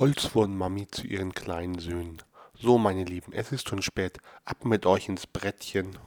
Holzwurm-Mami zu ihren kleinen Söhnen. So, meine Lieben, es ist schon spät. Ab mit euch ins Brettchen.